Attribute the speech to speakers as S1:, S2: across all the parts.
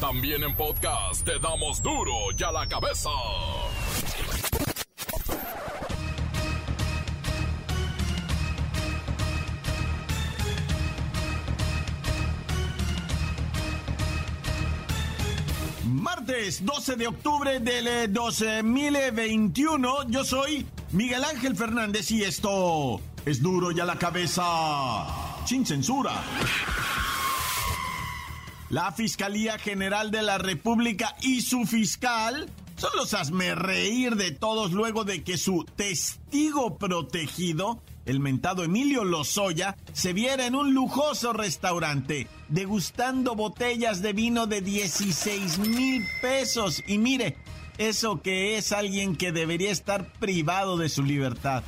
S1: También en podcast te damos duro y a la cabeza.
S2: Martes 12 de octubre del 2021, eh, yo soy Miguel Ángel Fernández y esto es duro y a la cabeza, sin censura. La Fiscalía General de la República y su fiscal son los reír de todos luego de que su testigo protegido, el mentado Emilio Lozoya, se viera en un lujoso restaurante degustando botellas de vino de 16 mil pesos. Y mire, eso que es alguien que debería estar privado de su libertad.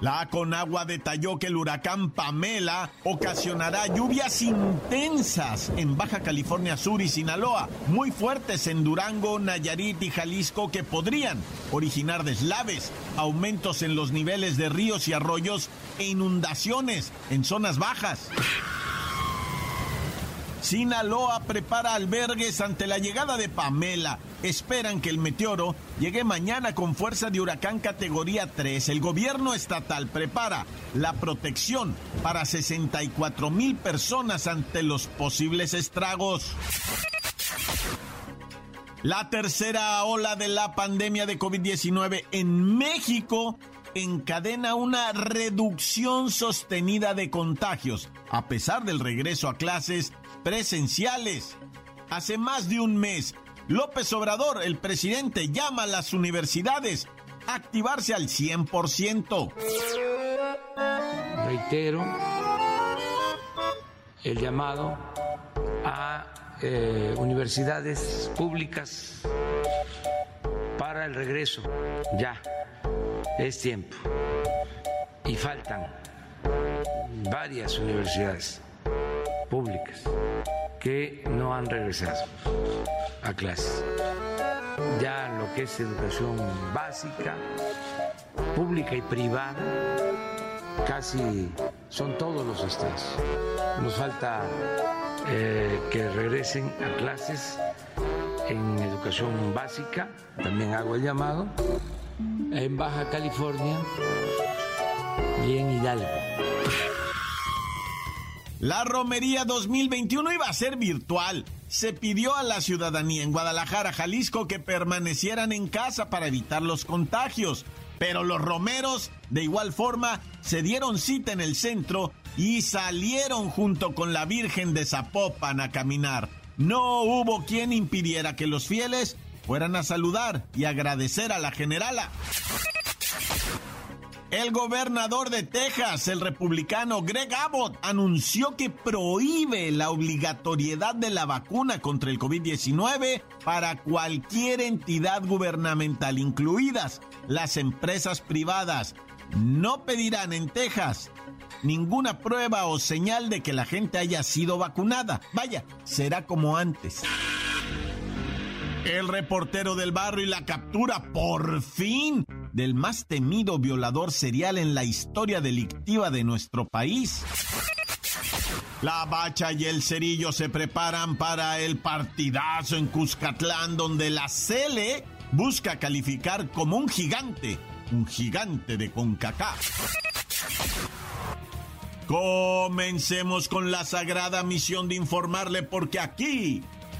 S2: La Conagua detalló que el huracán Pamela ocasionará lluvias intensas en Baja California Sur y Sinaloa, muy fuertes en Durango, Nayarit y Jalisco que podrían originar deslaves, aumentos en los niveles de ríos y arroyos e inundaciones en zonas bajas. Sinaloa prepara albergues ante la llegada de Pamela. Esperan que el meteoro llegue mañana con fuerza de huracán categoría 3. El gobierno estatal prepara la protección para 64 mil personas ante los posibles estragos. La tercera ola de la pandemia de COVID-19 en México encadena una reducción sostenida de contagios, a pesar del regreso a clases presenciales. Hace más de un mes, López Obrador, el presidente, llama a las universidades a activarse al 100%.
S3: Reitero el llamado a eh, universidades públicas para el regreso. Ya, es tiempo. Y faltan varias universidades públicas que no han regresado a clases. Ya lo que es educación básica, pública y privada, casi son todos los estados. Nos falta eh, que regresen a clases en educación básica, también hago el llamado, en Baja California y en Hidalgo.
S2: La romería 2021 iba a ser virtual. Se pidió a la ciudadanía en Guadalajara, Jalisco, que permanecieran en casa para evitar los contagios. Pero los romeros, de igual forma, se dieron cita en el centro y salieron junto con la Virgen de Zapopan a caminar. No hubo quien impidiera que los fieles fueran a saludar y agradecer a la generala. El gobernador de Texas, el republicano Greg Abbott, anunció que prohíbe la obligatoriedad de la vacuna contra el COVID-19 para cualquier entidad gubernamental, incluidas las empresas privadas. No pedirán en Texas ninguna prueba o señal de que la gente haya sido vacunada. Vaya, será como antes. El reportero del barrio y la captura, por fin, del más temido violador serial en la historia delictiva de nuestro país. La Bacha y el Cerillo se preparan para el partidazo en Cuscatlán, donde la Cele busca calificar como un gigante, un gigante de CONCACAF. Comencemos con la sagrada misión de informarle porque aquí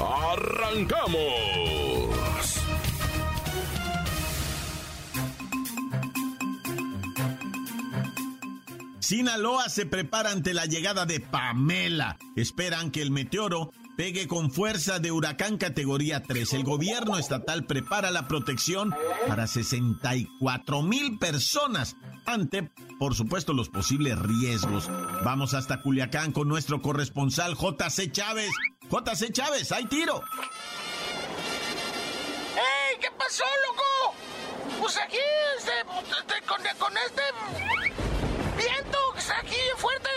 S1: ¡Arrancamos!
S2: Sinaloa se prepara ante la llegada de Pamela. Esperan que el meteoro pegue con fuerza de huracán categoría 3. El gobierno estatal prepara la protección para 64 mil personas ante, por supuesto, los posibles riesgos. Vamos hasta Culiacán con nuestro corresponsal JC Chávez. JC Chávez, hay tiro.
S4: ¡Ey! ¿Qué pasó, loco? Pues aquí, este, este con, este viento que está aquí fuerte.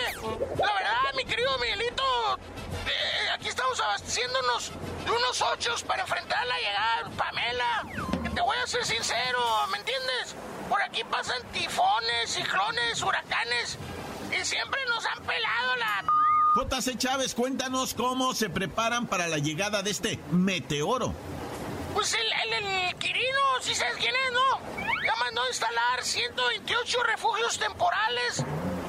S4: La verdad, mi querido Miguelito, eh, aquí estamos abasteciéndonos de unos ochos para enfrentar la llegada Pamela. te voy a ser sincero, ¿me entiendes? Por aquí pasan tifones, ciclones, huracanes y siempre nos han pelado la...
S2: JC Chávez, cuéntanos cómo se preparan para la llegada de este meteoro.
S4: Pues el, el, Quirino, si sabes quién es, ¿no? Ya mandó a instalar 128 refugios temporales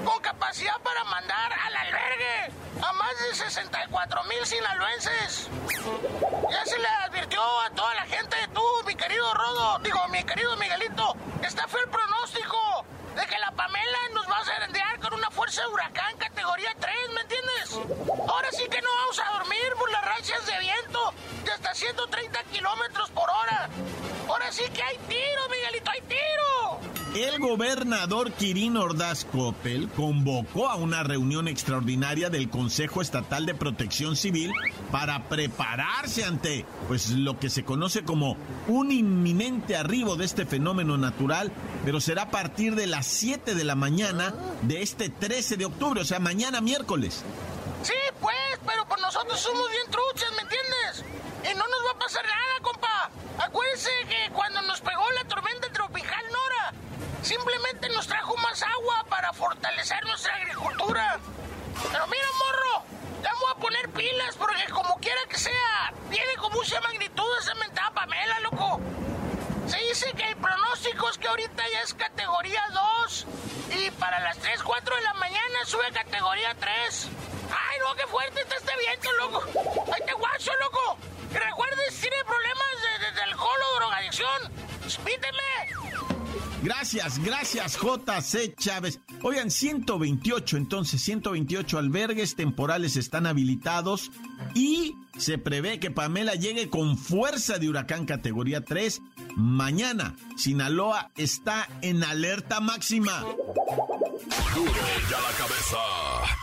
S4: con capacidad para mandar al albergue a más de 64 mil sinaloenses. Ya se le advirtió a toda la gente, tú, mi querido Rodo, digo, mi querido Miguelito, está fue el pronóstico de que la Pamela nos va a una fuerza huracán categoría 3, ¿me entiendes? Ahora sí que no vamos a dormir por las rachas de viento de hasta 130 kilómetros por hora. Ahora sí que hay tiro, Miguelito, hay tiro.
S2: El gobernador Kirin Ordaz Coppel convocó a una reunión extraordinaria del Consejo Estatal de Protección Civil para prepararse ante pues lo que se conoce como un inminente arribo de este fenómeno natural, pero será a partir de las 7 de la mañana de este 13 de octubre, o sea, mañana miércoles.
S4: Sí, pues, pero por nosotros somos bien truchas, ¿me entiendes? Y no nos va a pasar nada, compa. Acuérdense que cuando simplemente nos trajo más agua para fortalecer nuestra agricultura. Pero mira, morro, voy a poner pilas porque como quiera que sea, viene con mucha magnitud esa mentada Pamela, loco. Se dice que el pronóstico es que ahorita ya es categoría 2 y para las 3, 4 de la mañana sube a categoría 3. ¡Ay, no, qué fuerte está este viento, loco! ¡Ay, te guacho, loco! Recuerden, si tiene problemas de, alcohol o drogadicción, píteme.
S2: Gracias, gracias, JC Chávez. Oigan, 128, entonces, 128 albergues temporales están habilitados y se prevé que Pamela llegue con fuerza de huracán categoría 3 mañana. Sinaloa está en alerta máxima.
S1: Duro ya la cabeza.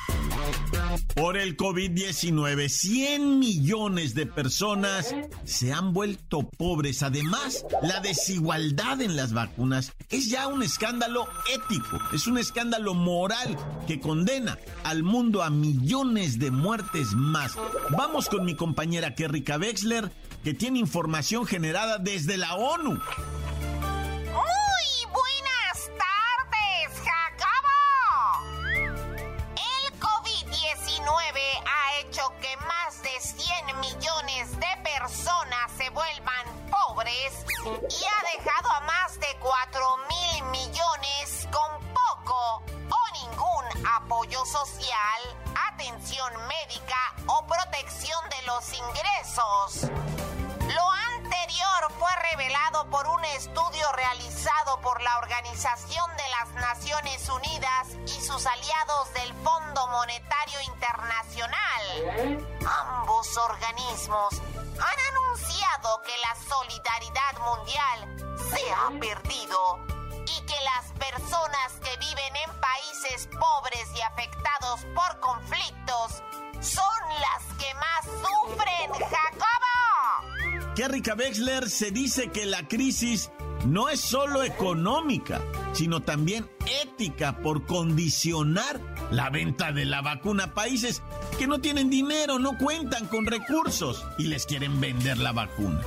S2: Por el COVID-19, 100 millones de personas se han vuelto pobres. Además, la desigualdad en las vacunas es ya un escándalo ético, es un escándalo moral que condena al mundo a millones de muertes más. Vamos con mi compañera Kerrika Wexler, que tiene información generada desde la ONU.
S5: Y ha dejado a más de 4 mil millones con poco o ningún apoyo social, atención médica o protección de los ingresos. Lo anterior fue revelado por un estudio realizado por la Organización de las Naciones Unidas y sus aliados del Fondo Monetario Internacional. Ambos organismos han anunciado que la solidaridad mundial se ha perdido y que las personas que viven en países pobres y afectados por conflictos son las que más sufren, Jacobo.
S2: Kerrika Wexler se dice que la crisis no es solo económica, sino también ética por condicionar la venta de la vacuna a países que no tienen dinero, no cuentan con recursos y les quieren vender la vacuna.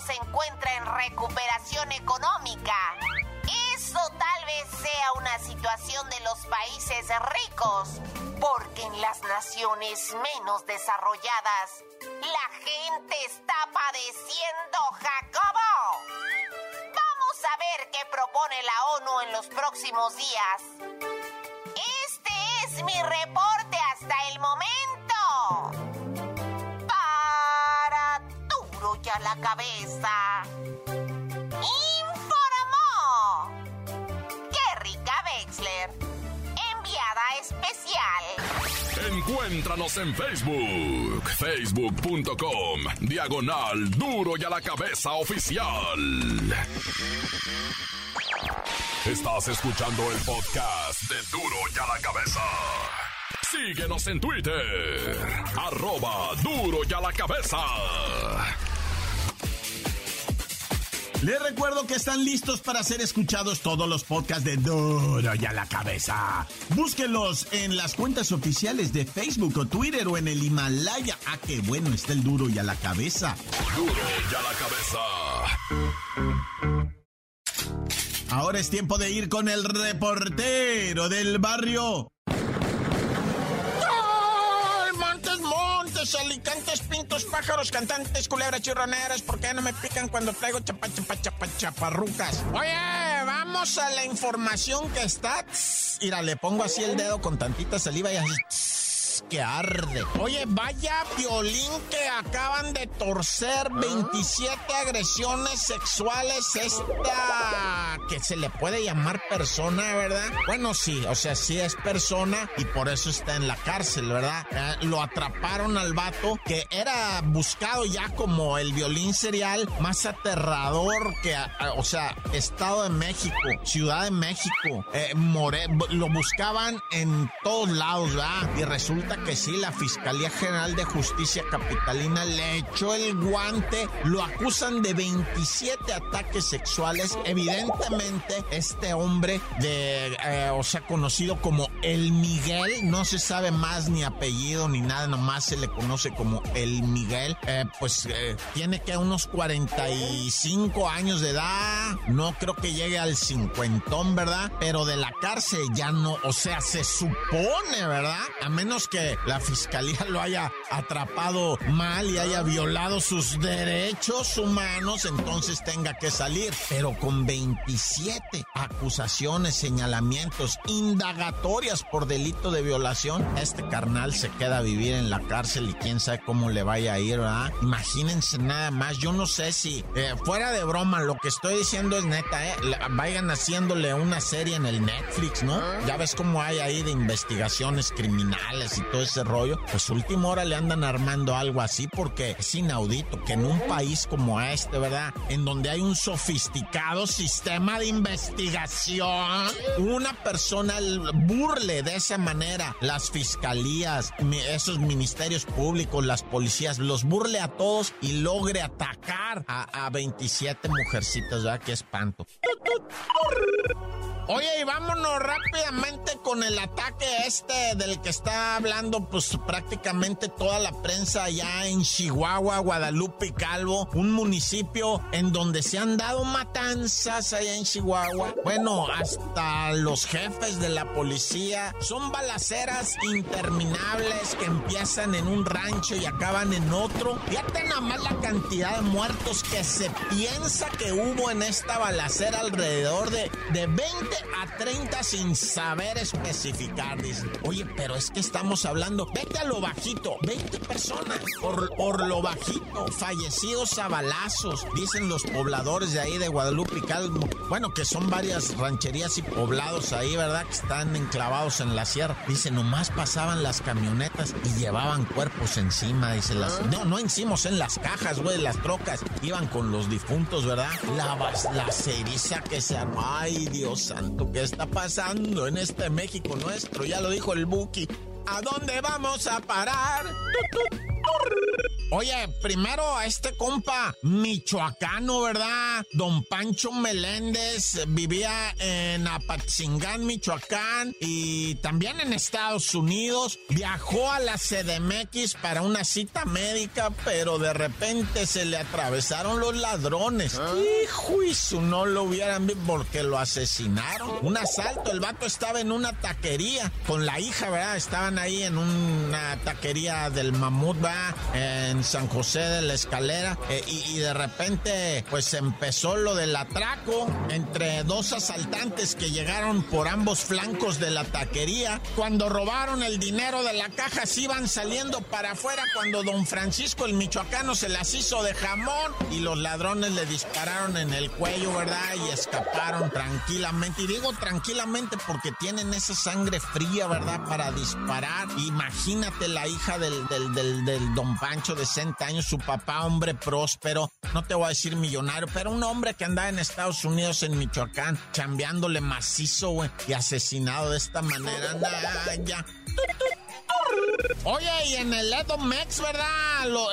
S5: Se encuentra en recuperación económica. Eso tal vez sea una situación de los países ricos, porque en las naciones menos desarrolladas la gente está padeciendo, Jacobo. Vamos a ver qué propone la ONU en los próximos días. Este es mi reporte hasta el momento. A la cabeza. especial.
S1: Encuéntranos en Facebook, facebook.com, diagonal duro y a la cabeza oficial. Estás escuchando el podcast de duro y a la cabeza. Síguenos en Twitter, arroba duro y a la cabeza.
S6: Les recuerdo que están listos para ser escuchados todos los podcasts de Duro y a la cabeza. Búsquenlos en las cuentas oficiales de Facebook o Twitter o en el Himalaya. Ah, qué bueno está el Duro y a la cabeza.
S1: Duro y a
S6: la cabeza. Ahora es tiempo de ir con el reportero del barrio.
S2: Alicantes, pintos, pájaros, cantantes, culebras chirroneras, ¿por qué no me pican cuando traigo chapa, chapa, chapa, chaparrucas? Oye, vamos a la información que está. Mira, le pongo así el dedo con tantita saliva y así que arde. Oye, vaya violín que acaban de torcer 27 agresiones sexuales. Esta que se le puede llamar persona, ¿verdad? Bueno, sí, o sea, sí es persona y por eso está en la cárcel, ¿verdad? Eh, lo atraparon al vato que era buscado ya como el violín serial más aterrador que, o sea, Estado de México, Ciudad de México, eh, More, lo buscaban en todos lados, ¿verdad? Y resulta que sí, la Fiscalía General de Justicia Capitalina le echó el guante, lo acusan de 27 ataques sexuales. Evidentemente, este hombre de, eh, o sea, conocido como El Miguel, no se sabe más ni apellido ni nada, nomás se le conoce como El Miguel, eh, pues eh, tiene que unos 45 años de edad, no creo que llegue al cincuentón, ¿verdad? Pero de la cárcel ya no, o sea, se supone, ¿verdad? A menos que la fiscalía lo haya atrapado mal y haya violado sus derechos humanos, entonces tenga que salir. Pero con 27 acusaciones, señalamientos, indagatorias por delito de violación, este carnal se queda a vivir en la cárcel y quién sabe cómo le vaya a ir, ¿verdad? Imagínense nada más, yo no sé si eh, fuera de broma, lo que estoy diciendo es neta, ¿eh? Vayan haciéndole una serie en el Netflix, ¿no? Ya ves cómo hay ahí de investigaciones criminales y todo ese rollo, pues última hora le andan armando algo así porque es inaudito que en un país como este, ¿verdad? En donde hay un sofisticado sistema de investigación, una persona burle de esa manera las fiscalías, esos ministerios públicos, las policías, los burle a todos y logre atacar a, a 27 mujercitas, ¿verdad? Qué espanto. Oye, y vámonos rápidamente con el ataque este del que está hablando pues prácticamente toda la prensa allá en Chihuahua, Guadalupe y Calvo, un municipio en donde se han dado matanzas allá en Chihuahua. Bueno, hasta los jefes de la policía son balaceras interminables que empiezan en un rancho y acaban en otro. Fíjate nada más la cantidad de muertos que se piensa que hubo en esta balacera alrededor de, de 20 a 30 sin saber especificar. Dicen, oye, pero es que estamos hablando, vete a lo bajito, 20 personas por, por lo bajito, fallecidos a balazos, dicen los pobladores de ahí de Guadalupe y Calmo. Bueno, que son varias rancherías y poblados ahí, ¿verdad? Que están enclavados en la sierra. Dice, nomás pasaban las camionetas y llevaban cuerpos encima, dice las. No, no encima, en las cajas, güey, las trocas. Iban con los difuntos, ¿verdad? La, la ceriza que se armó. Ay, Dios santo ¿qué está pasando en este México nuestro? Ya lo dijo el Buki. ¿A dónde vamos a parar? Oye, primero a este compa michoacano, ¿verdad? Don Pancho Meléndez vivía en Apatzingán, Michoacán y también en Estados Unidos. Viajó a la CDMX para una cita médica, pero de repente se le atravesaron los ladrones. ¿Ah? Hijo y su no lo hubieran visto porque lo asesinaron. Un asalto, el vato estaba en una taquería con la hija, ¿verdad? Estaban ahí en una taquería del mamut, ¿verdad? En San José de la Escalera eh, y, de repente pues empezó lo del atraco entre dos asaltantes que llegaron por ambos flancos de la taquería. Cuando robaron el dinero de la caja se iban saliendo para afuera cuando don Francisco el michoacano se las hizo de jamón y los ladrones le dispararon en el cuello, ¿verdad? Y escaparon tranquilamente. Y digo tranquilamente porque tienen esa sangre fría, ¿verdad? Para disparar. Imagínate la hija del, del, del, don Pancho de 60 años, su papá, hombre próspero, no te voy a decir millonario, pero un hombre que andaba en Estados Unidos, en Michoacán, chambeándole macizo, güey, y asesinado de esta manera. Nah, ya. Oye, y en el Edo Mex, ¿verdad?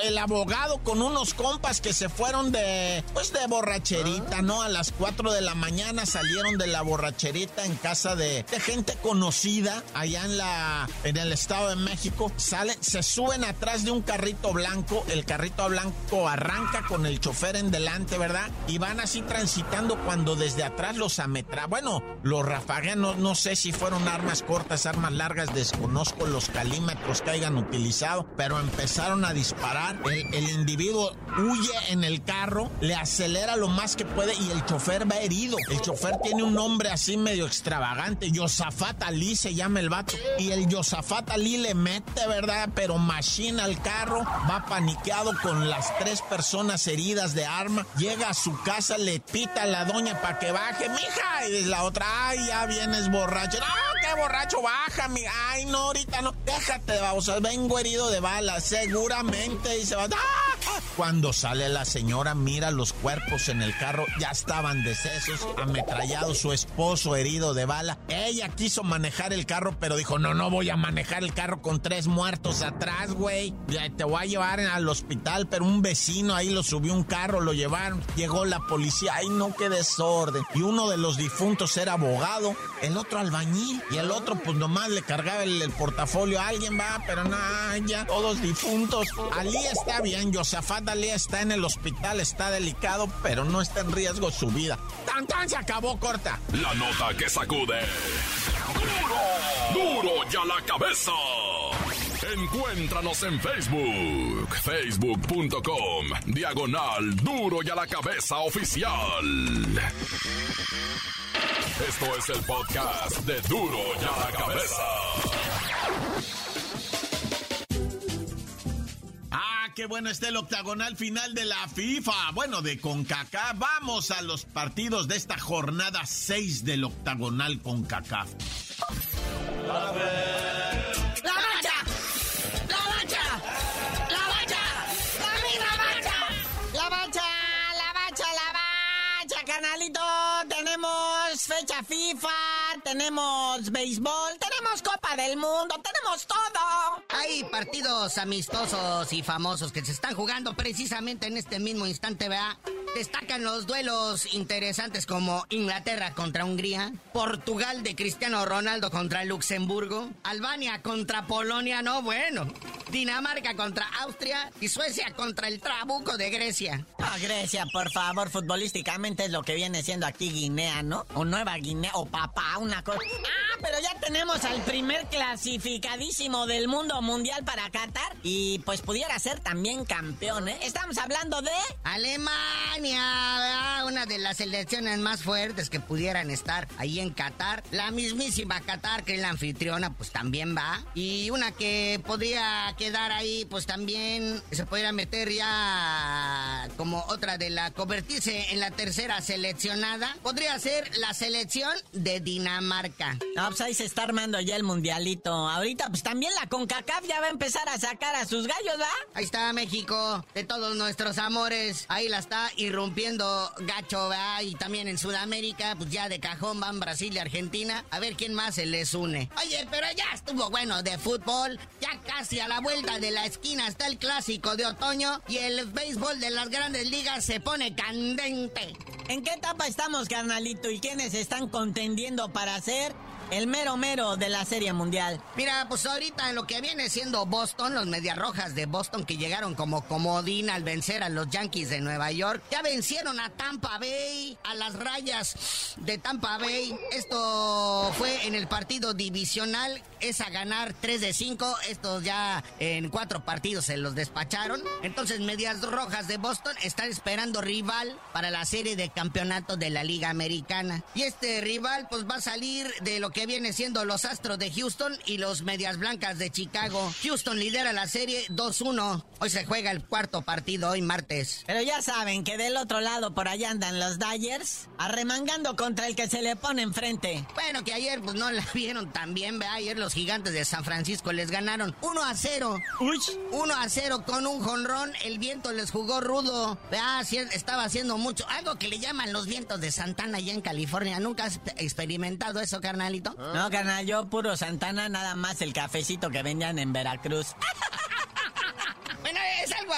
S2: el abogado con unos compas que se fueron de, pues de borracherita, ¿no? A las 4 de la mañana salieron de la borracherita en casa de, gente conocida allá en la, en el Estado de México. Salen, se suben atrás de un carrito blanco. El carrito blanco arranca con el chofer en delante, ¿verdad? Y van así transitando cuando desde atrás los ametra. Bueno, los rafaguean, no, no sé si fueron armas cortas, armas largas, desconozco los calímetros que hayan utilizado, pero empezaron a disparar. El, individuo huye en el carro, le acelera lo más que puede y el chofer va herido. El chofer tiene un nombre así medio extravagante, Yosafat Ali se llama el vato. Y el Yosafat Ali le mete, ¿verdad? Pero machine al carro, va paniqueado con las tres personas heridas de arma, llega a su casa, le pita a la doña para que baje, mija, y la otra, ay, ya vienes borracho. ¡No, qué borracho, baja, mi! Ay, no, ahorita no, déjate, vamos, vengo herido de bala, seguramente, y se va, ¡Ah! Cuando sale la señora, mira los cuerpos en el carro, ya estaban decesos, ametrallados, su esposo herido de bala. Ella quiso manejar el carro, pero dijo, no, no voy a manejar el carro con tres muertos atrás, güey. Te voy a llevar al hospital, pero un vecino ahí lo subió un carro, lo llevaron, llegó la policía, ay no, qué desorden. Y uno de los difuntos era abogado, el otro albañil, y el otro pues nomás le cargaba el, portafolio a alguien, va, pero nada, ya, todos difuntos. Ali está bien, Josafat Ali está en el hospital, está delicado, pero no está en riesgo su vida. ¡Tan, tan! Se acabó, corta.
S1: La nota que sacude. ¡Duro! ¡Duro ya la cabeza! Encuéntranos en Facebook, facebook.com, diagonal duro y a la cabeza oficial. Esto es el podcast de duro y a la cabeza.
S2: Qué bueno está el octagonal final de la FIFA. Bueno, de CONCACAF. Vamos a los partidos de esta jornada 6 del octagonal CONCACAF. A ver. fecha FIFA, tenemos béisbol, Copa del Mundo, tenemos todo.
S7: Hay partidos amistosos y famosos que se están jugando precisamente en este mismo instante, ¿verdad? Destacan los duelos interesantes como Inglaterra contra Hungría, Portugal de Cristiano Ronaldo contra Luxemburgo, Albania contra Polonia, no bueno, Dinamarca contra Austria y Suecia contra el Trabuco de Grecia.
S8: Ah, Grecia, por favor, futbolísticamente es lo que viene siendo aquí Guinea, ¿no? O Nueva Guinea, o papá, una cosa. Ah, pero ya tenemos al primer clasificadísimo del mundo mundial para Qatar y pues pudiera ser también campeón, ¿eh? Estamos hablando de...
S7: Alemania una de las selecciones más fuertes que pudieran estar ahí en Qatar. La mismísima Qatar, que es la anfitriona, pues también va. Y una que podría quedar ahí, pues también se podría meter ya como otra de la convertirse en la tercera seleccionada. Podría ser la selección de Dinamarca.
S8: No, pues ahí se está armando ya el mundialito. Ahorita, pues también la CONCACAF ya va a empezar a sacar a sus gallos, ¿va?
S7: Ahí está México, de todos nuestros amores. Ahí la está y rompiendo gacho, ¿verdad? Y también en Sudamérica, pues ya de cajón van Brasil y Argentina. A ver quién más se les une. Oye, pero ya estuvo bueno de fútbol. Ya casi a la vuelta de la esquina está el clásico de otoño y el béisbol de las grandes ligas se pone candente.
S8: ¿En qué etapa estamos, carnalito? ¿Y quiénes están contendiendo para ser el mero mero de la Serie Mundial.
S7: Mira, pues ahorita en lo que viene siendo Boston, los Medias Rojas de Boston que llegaron como comodín al vencer a los Yankees de Nueva York, ya vencieron a Tampa Bay, a las rayas de Tampa Bay. Esto fue en el partido divisional, es a ganar 3 de 5. Estos ya en cuatro partidos se los despacharon. Entonces, Medias Rojas de Boston están esperando rival para la serie de campeonato de la Liga Americana. Y este rival, pues va a salir de lo que viene siendo los Astros de Houston y los Medias Blancas de Chicago. Houston lidera la serie 2-1. Hoy se juega el cuarto partido, hoy martes.
S8: Pero ya saben que del otro lado por allá andan los Dyers, arremangando contra el que se le pone enfrente.
S7: Bueno, que ayer pues no la vieron tan bien, ¿verdad? Ayer los gigantes de San Francisco les ganaron 1 a 0.
S8: Uy.
S7: 1 a 0 con un jonrón. El viento les jugó rudo. ¿verdad? Estaba haciendo mucho. Algo que le llaman los vientos de Santana allá en California. ¿Nunca has experimentado eso, carnalito?
S8: No, carnal, yo puro Santana, nada más el cafecito que vendían en Veracruz.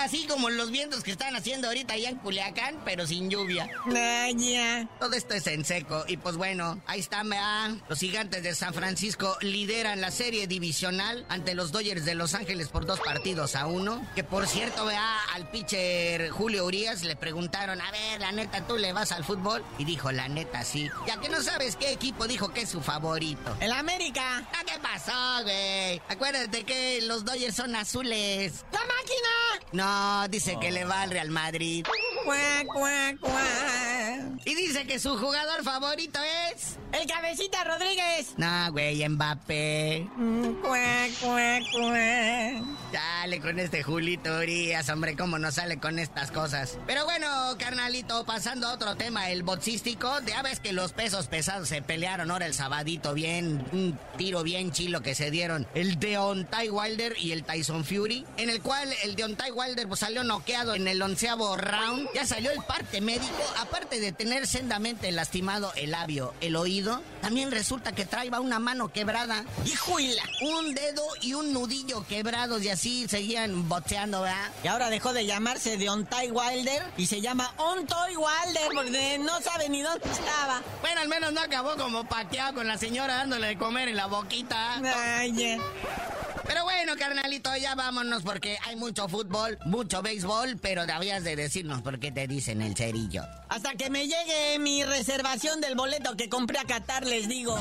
S7: Así como los vientos que están haciendo ahorita allá en Culiacán, pero sin lluvia.
S8: Vaya.
S7: Todo esto es en seco. Y pues bueno, ahí están, vea. Los gigantes de San Francisco lideran la serie divisional ante los Dodgers de Los Ángeles por dos partidos a uno. Que por cierto, vea, al pitcher Julio Urias le preguntaron, a ver, la neta, ¿tú le vas al fútbol? Y dijo, la neta, sí. Ya que no sabes qué equipo dijo que es su favorito.
S8: El América.
S7: Ah, ¿Qué pasó, güey? Acuérdate que los Dodgers son azules.
S8: ¡La máquina!
S7: No, dice que le va al Real Madrid.
S8: Cuac, cuac, cuac.
S7: Y dice que su jugador favorito es.
S8: El cabecita Rodríguez.
S7: No, güey, Mbappé.
S8: Cuac, cuac, cuac.
S7: Dale con este Julito Urias, hombre, cómo no sale con estas cosas. Pero bueno, carnalito, pasando a otro tema, el boxístico. Ya ves que los pesos pesados se pelearon ahora el sabadito bien, un tiro bien chilo que se dieron. El Deontay Wilder y el Tyson Fury, en el cual el Deontay Wilder pues, salió noqueado en el onceavo round. Ya salió el parte médico, aparte de tener sendamente lastimado el labio, el oído, también resulta que traía una mano quebrada.
S8: ¡Hijuela!
S7: Un dedo y un nudillo quebrados y así seguían boteando, ¿verdad?
S8: Y ahora dejó de llamarse Deontay Wilder y se llama Ontoy Wilder porque no sabe ni dónde estaba.
S7: Bueno, al menos no acabó como pateado con la señora dándole de comer en la boquita.
S8: Ay,
S7: Pero bueno, carnalito, ya vámonos porque hay mucho fútbol, mucho béisbol, pero debías de decirnos por qué te dicen el cerillo.
S8: Hasta que me llegue mi reservación del boleto que compré a Qatar, les digo.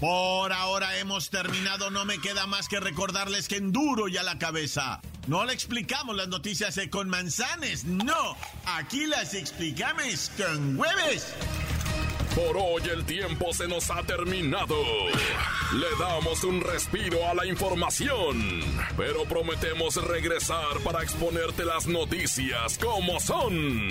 S2: Por ahora hemos terminado, no me queda más que recordarles que en duro y a la cabeza. No le explicamos las noticias con manzanes, no, aquí las explicamos con hueves.
S1: Por hoy el tiempo se nos ha terminado. Le damos un respiro a la información, pero prometemos regresar para exponerte las noticias como son.